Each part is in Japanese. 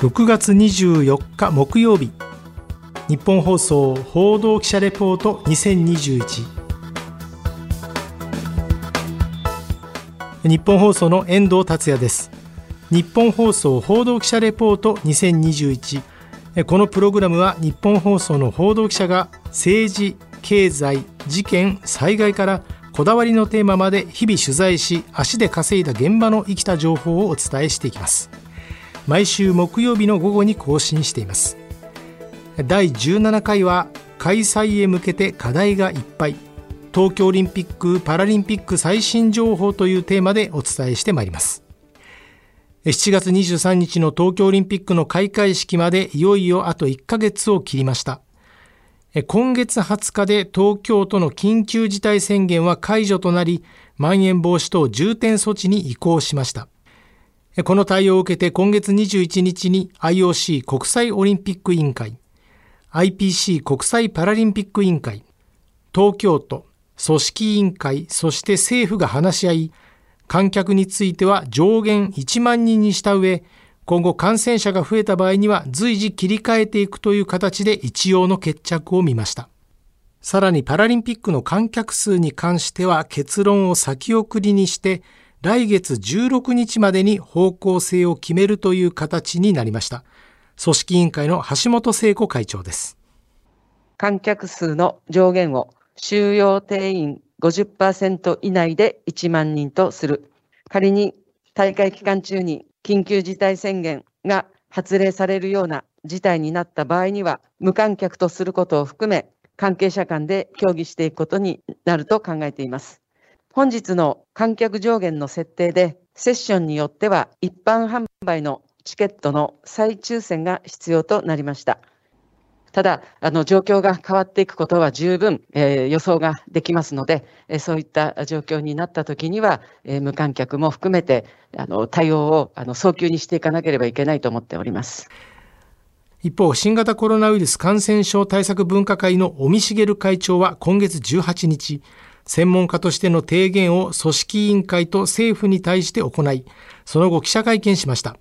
6月24日木曜日。日本放送報道記者レポート2021日本放送の遠藤達也です。日本放送報道記者レポート2021このプログラムは日本放送の報道記者が政治経済事件災害からこだわりのテーマまで日々取材し足で稼いだ現場の生きた情報をお伝えしていきます。毎週木曜日の午後に更新しています。第17回は開催へ向けて課題がいっぱい。東京オリンピック・パラリンピック最新情報というテーマでお伝えしてまいります。7月23日の東京オリンピックの開会式までいよいよあと1ヶ月を切りました。今月20日で東京都の緊急事態宣言は解除となりまん延防止等重点措置に移行しました。この対応を受けて今月21日に IOC 国際オリンピック委員会、IPC 国際パラリンピック委員会、東京都、組織委員会、そして政府が話し合い、観客については上限1万人にした上、今後感染者が増えた場合には随時切り替えていくという形で一応の決着を見ました。さらにパラリンピックの観客数に関しては結論を先送りにして、来月16日までに方向性を決めるという形になりました。組織委員会の橋本聖子会長です。観客数の上限を収容定員50%以内で1万人とする。仮に大会期間中に緊急事態宣言が発令されるような事態になった場合には、無観客とすることを含め、関係者間で協議していくことになると考えています。本日の観客上限の設定で、セッションによっては一般販売のチケットの再抽選が必要となりました。ただ、あの状況が変わっていくことは十分、えー、予想ができますので、えー、そういった状況になったときには、えー、無観客も含めてあの対応をあの早急にしていかなければいけないと思っております。一方、新型コロナウイルス感染症対策分科会の尾身茂会長は今月18日、専門家としての提言を組織委員会と政府に対して行い、その後記者会見しました。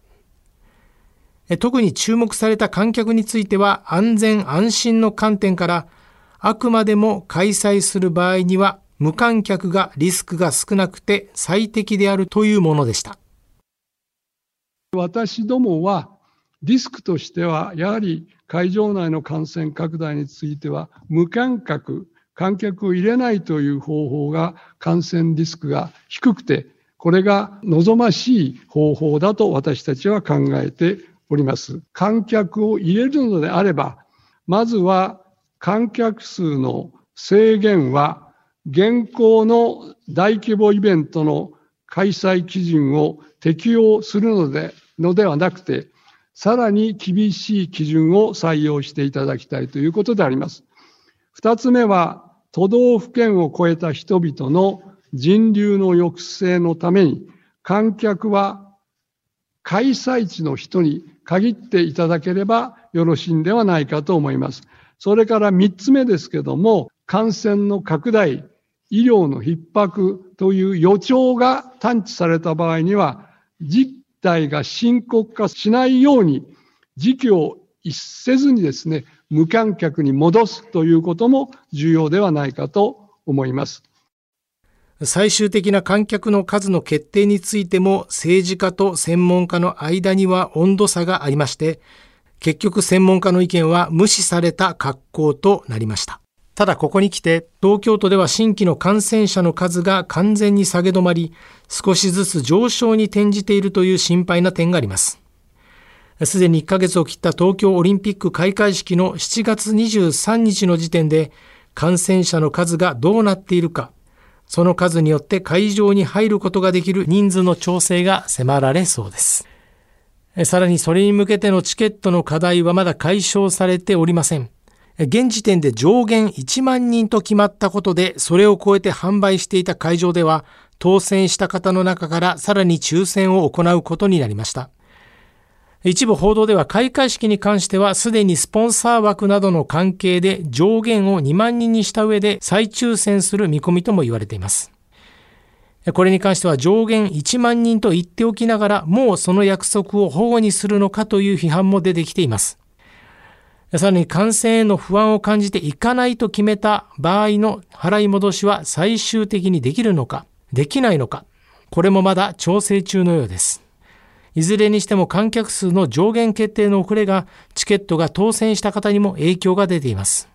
特に注目された観客については安全安心の観点からあくまでも開催する場合には無観客がリスクが少なくて最適であるというものでした。私どもはリスクとしてはやはり会場内の感染拡大については無観客観客を入れないという方法が感染リスクが低くて、これが望ましい方法だと私たちは考えております。観客を入れるのであれば、まずは観客数の制限は現行の大規模イベントの開催基準を適用するのでのではなくて、さらに厳しい基準を採用していただきたいということであります。二つ目は、都道府県を超えた人々の人流の抑制のために、観客は開催地の人に限っていただければよろしいんではないかと思います。それから三つ目ですけども、感染の拡大、医療の逼迫という予兆が探知された場合には、実態が深刻化しないように、時期を逸せずにですね、無観客に戻すということも重要ではないかと思います。最終的な観客の数の決定についても政治家と専門家の間には温度差がありまして、結局専門家の意見は無視された格好となりました。ただここに来て、東京都では新規の感染者の数が完全に下げ止まり、少しずつ上昇に転じているという心配な点があります。すでに1ヶ月を切った東京オリンピック開会式の7月23日の時点で感染者の数がどうなっているか、その数によって会場に入ることができる人数の調整が迫られそうです。さらにそれに向けてのチケットの課題はまだ解消されておりません。現時点で上限1万人と決まったことで、それを超えて販売していた会場では、当選した方の中からさらに抽選を行うことになりました。一部報道では開会式に関してはすでにスポンサー枠などの関係で上限を2万人にした上で再抽選する見込みとも言われています。これに関しては上限1万人と言っておきながら、もうその約束を保護にするのかという批判も出てきています。さらに感染への不安を感じていかないと決めた場合の払い戻しは最終的にできるのか、できないのか、これもまだ調整中のようです。いずれにしても観客数の上限決定の遅れがチケットが当選した方にも影響が出ています。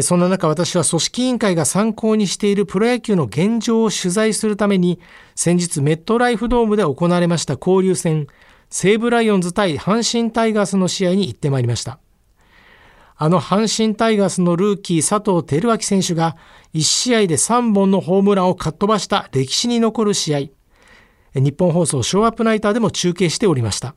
そんな中私は組織委員会が参考にしているプロ野球の現状を取材するために先日メットライフドームで行われました交流戦西武ライオンズ対阪神タイガースの試合に行ってまいりました。あの阪神タイガースのルーキー佐藤輝明選手が1試合で3本のホームランをかっ飛ばした歴史に残る試合。日本放送ショーアップナイターでも中継しておりました。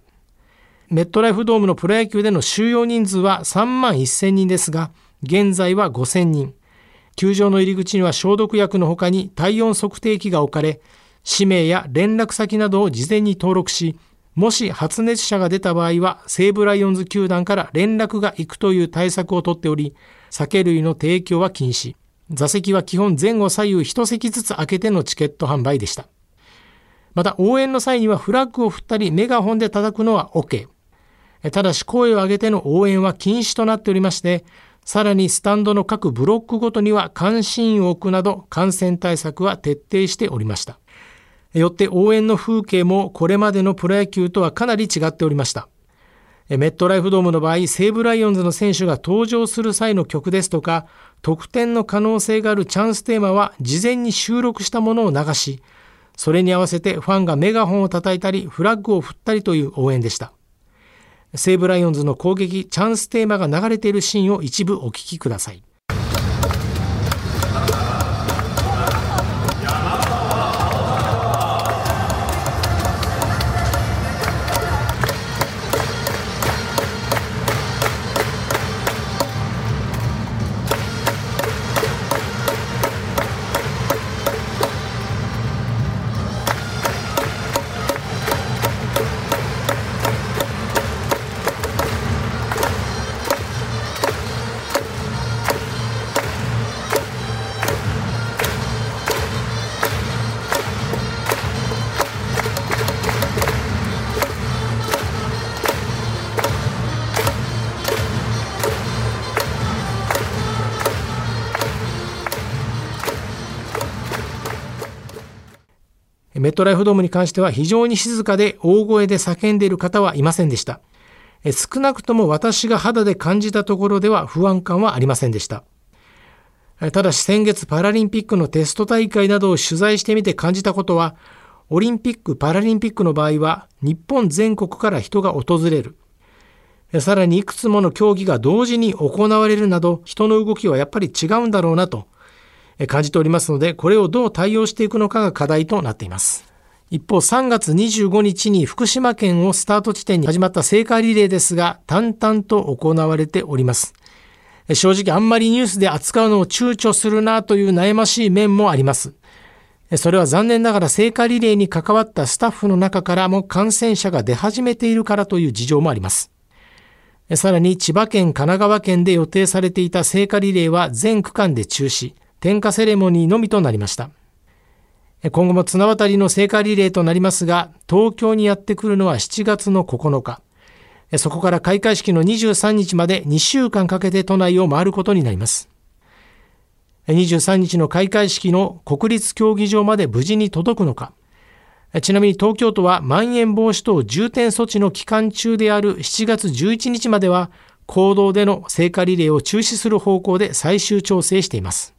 メットライフドームのプロ野球での収容人数は3万1000人ですが、現在は5000人。球場の入り口には消毒薬の他に体温測定器が置かれ、氏名や連絡先などを事前に登録し、もし発熱者が出た場合は西武ライオンズ球団から連絡が行くという対策をとっており、酒類の提供は禁止。座席は基本前後左右一席ずつ空けてのチケット販売でした。また応援の際にはフラッグを振ったりメガホンで叩くのは OK。ただし声を上げての応援は禁止となっておりまして、さらにスタンドの各ブロックごとには監視員を置くなど感染対策は徹底しておりました。よって応援の風景もこれまでのプロ野球とはかなり違っておりました。メットライフドームの場合、西武ライオンズの選手が登場する際の曲ですとか、得点の可能性があるチャンステーマは事前に収録したものを流し、それに合わせてファンがメガホンを叩いたり、フラッグを振ったりという応援でした。西武ライオンズの攻撃チャンステーマが流れているシーンを一部お聞きください。トライフドームに関しては非常に静かで大声で叫んでいる方はいませんでした。少なくとも私が肌で感じたところでは不安感はありませんでした。ただし先月パラリンピックのテスト大会などを取材してみて感じたことは、オリンピック・パラリンピックの場合は日本全国から人が訪れる。さらにいくつもの競技が同時に行われるなど人の動きはやっぱり違うんだろうなと感じておりますので、これをどう対応していくのかが課題となっています。一方、3月25日に福島県をスタート地点に始まった聖火リレーですが、淡々と行われております。正直あんまりニュースで扱うのを躊躇するなという悩ましい面もあります。それは残念ながら聖火リレーに関わったスタッフの中からも感染者が出始めているからという事情もあります。さらに千葉県、神奈川県で予定されていた聖火リレーは全区間で中止。点火セレモニーのみとなりました。今後も綱渡りの聖火リレーとなりますが、東京にやってくるのは7月の9日。そこから開会式の23日まで2週間かけて都内を回ることになります。23日の開会式の国立競技場まで無事に届くのか。ちなみに東京都はまん延防止等重点措置の期間中である7月11日までは、公道での聖火リレーを中止する方向で最終調整しています。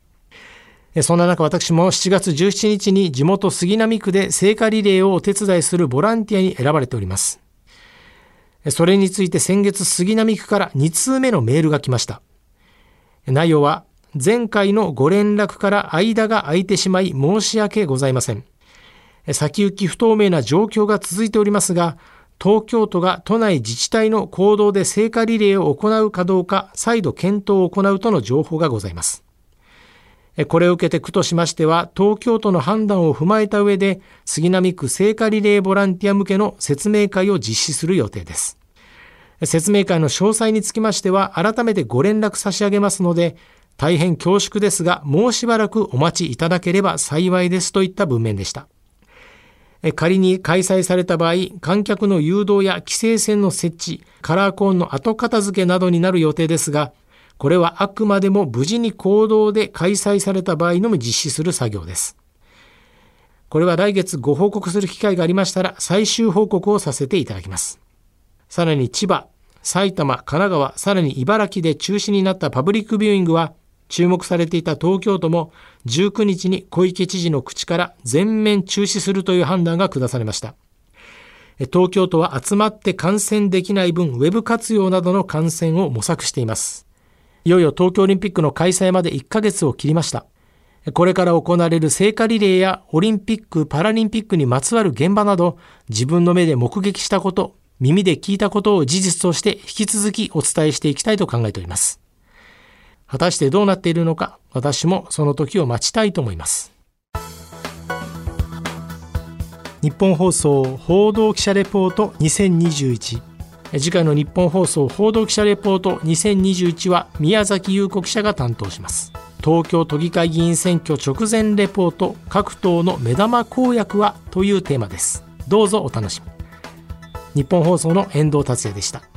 そんな中私も7月17日に地元杉並区で聖火リレーをお手伝いするボランティアに選ばれております。それについて先月杉並区から2通目のメールが来ました。内容は前回のご連絡から間が空いてしまい申し訳ございません。先行き不透明な状況が続いておりますが、東京都が都内自治体の行動で聖火リレーを行うかどうか再度検討を行うとの情報がございます。これを受けて区としましては、東京都の判断を踏まえた上で、杉並区聖火リレーボランティア向けの説明会を実施する予定です。説明会の詳細につきましては、改めてご連絡差し上げますので、大変恐縮ですが、もうしばらくお待ちいただければ幸いですといった文面でした。仮に開催された場合、観客の誘導や規制線の設置、カラーコーンの後片付けなどになる予定ですが、これはあくまでも無事に行動で開催された場合のみ実施する作業です。これは来月ご報告する機会がありましたら最終報告をさせていただきます。さらに千葉、埼玉、神奈川、さらに茨城で中止になったパブリックビューイングは注目されていた東京都も19日に小池知事の口から全面中止するという判断が下されました。東京都は集まって観戦できない分、ウェブ活用などの観戦を模索しています。いよいよ東京オリンピックの開催まで1ヶ月を切りました。これから行われる聖火リレーやオリンピック・パラリンピックにまつわる現場など、自分の目で目撃したこと、耳で聞いたことを事実として引き続きお伝えしていきたいと考えております。果たしてどうなっているのか、私もその時を待ちたいと思います。日本放送報道記者レポート2021次回の日本放送報道記者レポート2021は宮崎優子記者が担当します。東京都議会議員選挙直前レポート各党の目玉公約はというテーマです。どうぞお楽しみ日本放送の遠藤達也でした。